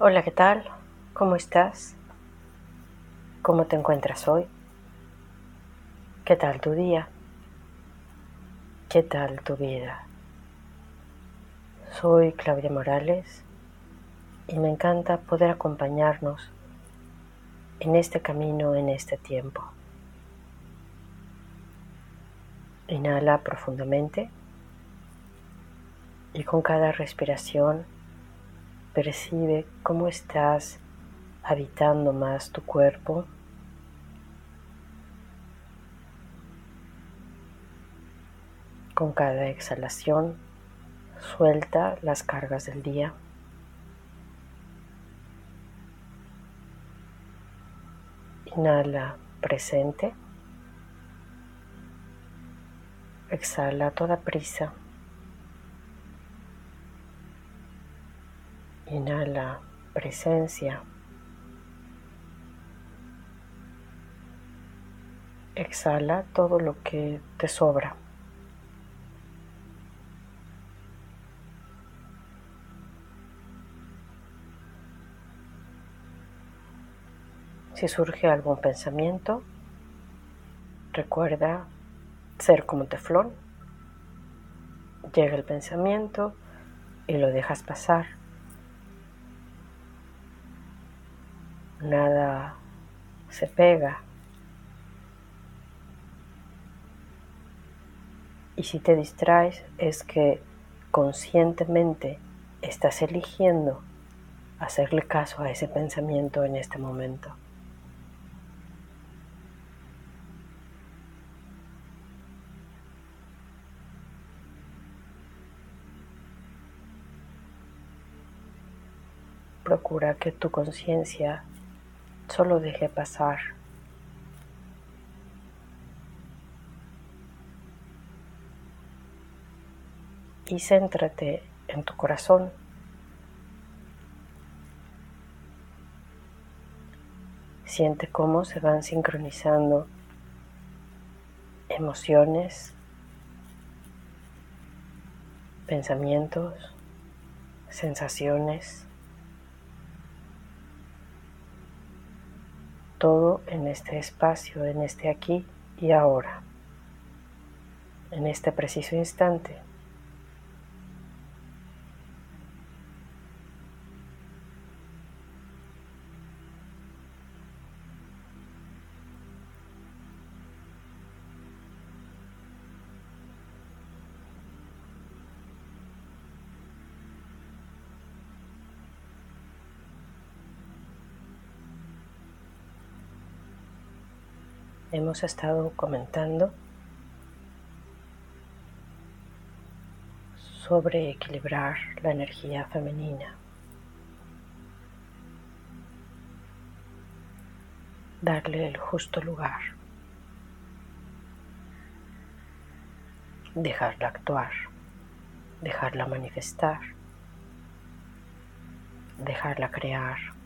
Hola, ¿qué tal? ¿Cómo estás? ¿Cómo te encuentras hoy? ¿Qué tal tu día? ¿Qué tal tu vida? Soy Claudia Morales y me encanta poder acompañarnos en este camino, en este tiempo. Inhala profundamente y con cada respiración percibe cómo estás habitando más tu cuerpo. Con cada exhalación suelta las cargas del día. Inhala presente. Exhala toda prisa. Inhala presencia. Exhala todo lo que te sobra. Si surge algún pensamiento, recuerda ser como teflón. Llega el pensamiento y lo dejas pasar. Nada se pega. Y si te distraes es que conscientemente estás eligiendo hacerle caso a ese pensamiento en este momento. Procura que tu conciencia Solo deje pasar. Y céntrate en tu corazón. Siente cómo se van sincronizando emociones, pensamientos, sensaciones. Todo en este espacio, en este aquí y ahora, en este preciso instante. Hemos estado comentando sobre equilibrar la energía femenina. Darle el justo lugar. Dejarla actuar. Dejarla manifestar. Dejarla crear.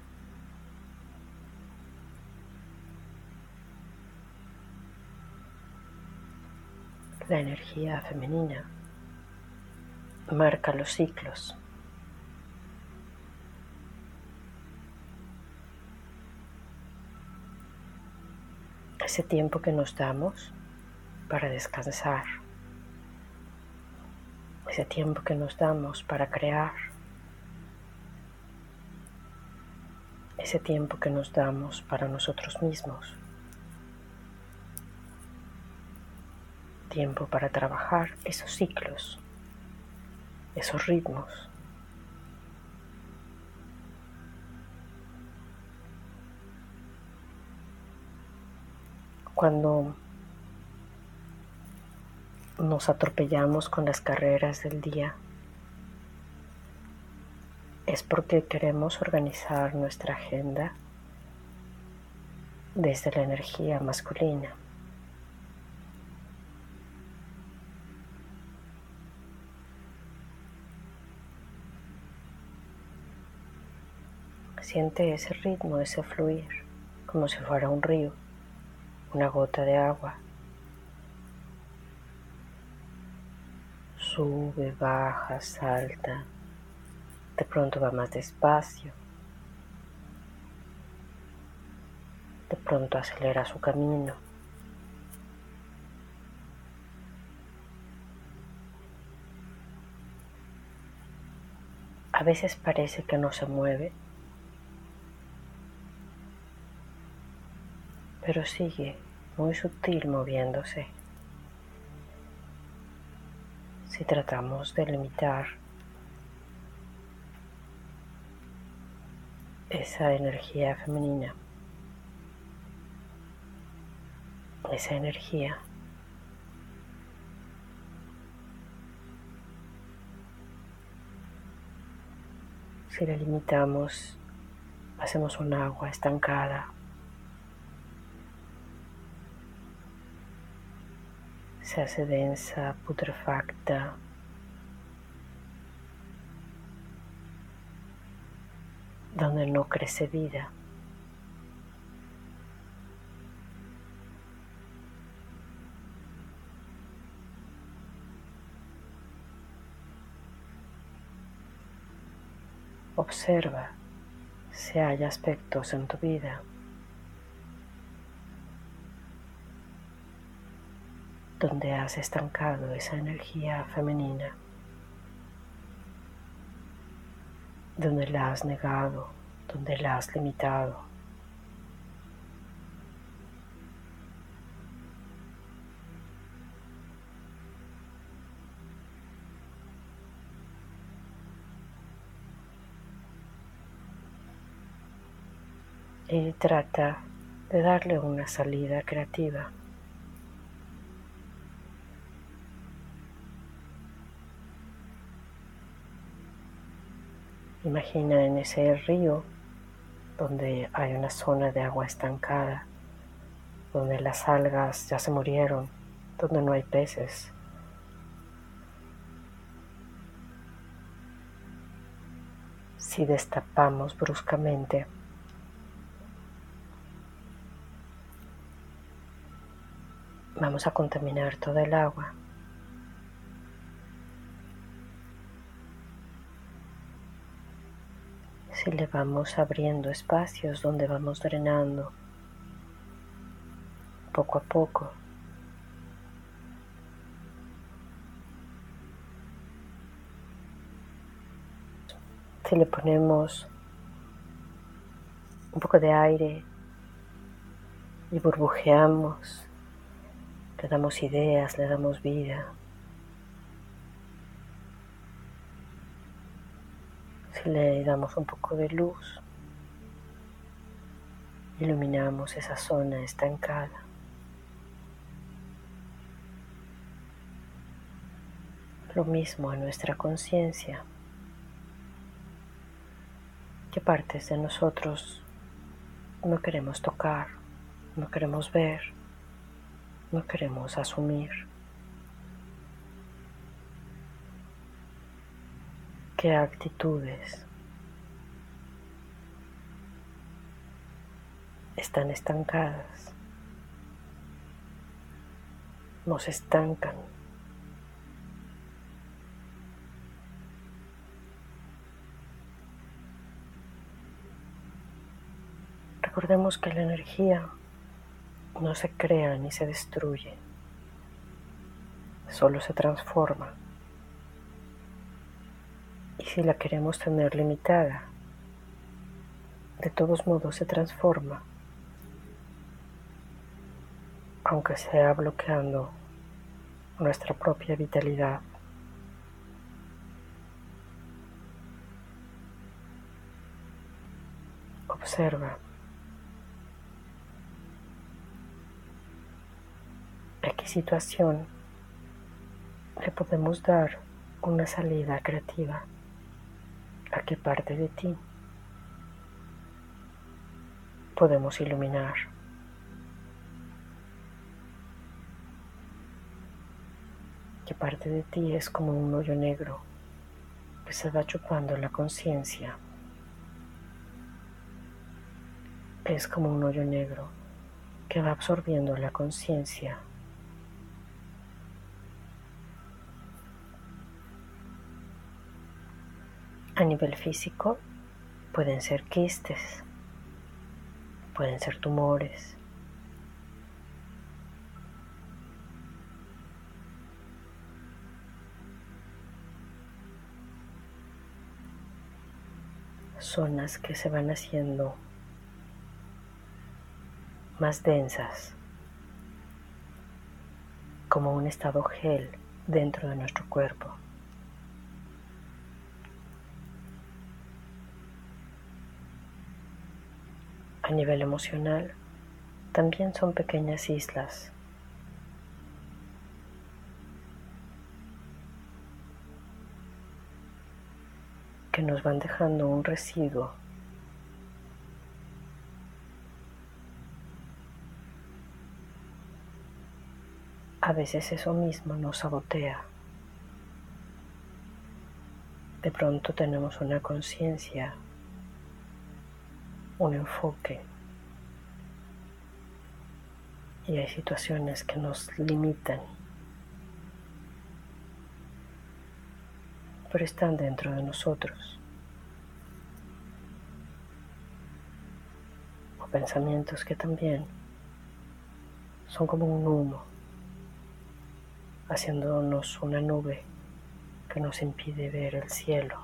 La energía femenina marca los ciclos. Ese tiempo que nos damos para descansar. Ese tiempo que nos damos para crear. Ese tiempo que nos damos para nosotros mismos. Tiempo para trabajar esos ciclos, esos ritmos. Cuando nos atropellamos con las carreras del día, es porque queremos organizar nuestra agenda desde la energía masculina. Siente ese ritmo, ese fluir, como si fuera un río, una gota de agua. Sube, baja, salta. De pronto va más despacio. De pronto acelera su camino. A veces parece que no se mueve, pero sigue muy sutil moviéndose. Si tratamos de limitar esa energía femenina, esa energía si la limitamos, hacemos un agua estancada. Se hace densa, putrefacta. donde no crece vida. Observa si hay aspectos en tu vida donde has estancado esa energía femenina, donde la has negado, donde la has limitado. y trata de darle una salida creativa. Imagina en ese río donde hay una zona de agua estancada, donde las algas ya se murieron, donde no hay peces. Si destapamos bruscamente Vamos a contaminar toda el agua. Si le vamos abriendo espacios donde vamos drenando poco a poco. Si le ponemos un poco de aire y burbujeamos le damos ideas, le damos vida. Le damos un poco de luz, iluminamos esa zona estancada. Lo mismo a nuestra conciencia. ¿Qué partes de nosotros no queremos tocar, no queremos ver? no queremos asumir actitudes están estancadas, nos estancan. Recordemos que la energía no se crea ni se destruye, solo se transforma. Si la queremos tener limitada, de todos modos se transforma, aunque sea bloqueando nuestra propia vitalidad. Observa. Situación le podemos dar una salida creativa a qué parte de ti podemos iluminar. ¿Qué parte de ti es como un hoyo negro que se va chupando la conciencia? Es como un hoyo negro que va absorbiendo la conciencia A nivel físico pueden ser quistes, pueden ser tumores. zonas que se van haciendo más densas, como un estado gel dentro de nuestro cuerpo. A nivel emocional, también son pequeñas islas que nos van dejando un residuo a veces eso mismo nos sabotea. De pronto tenemos una conciencia, un enfoque y hay situaciones que nos limitan, pero están dentro de nosotros. O pensamientos que también son como un humo haciéndonos una nube que nos impide ver el cielo,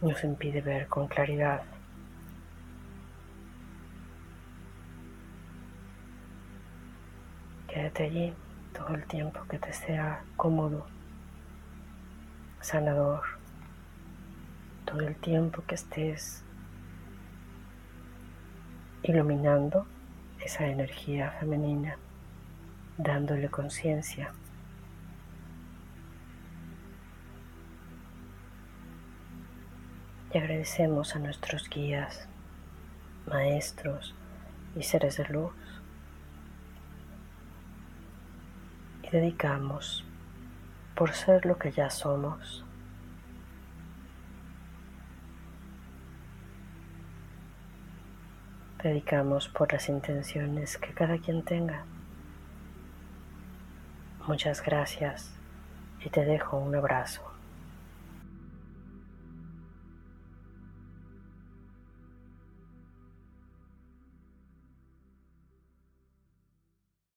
nos impide ver con claridad. Allí todo el tiempo que te sea cómodo, sanador, todo el tiempo que estés iluminando esa energía femenina dándole conciencia. Y agradecemos a nuestros guías, maestros y seres de luz. Dedicamos por ser lo que ya somos. Dedicamos por las intenciones que cada quien tenga. Muchas gracias y te dejo un abrazo.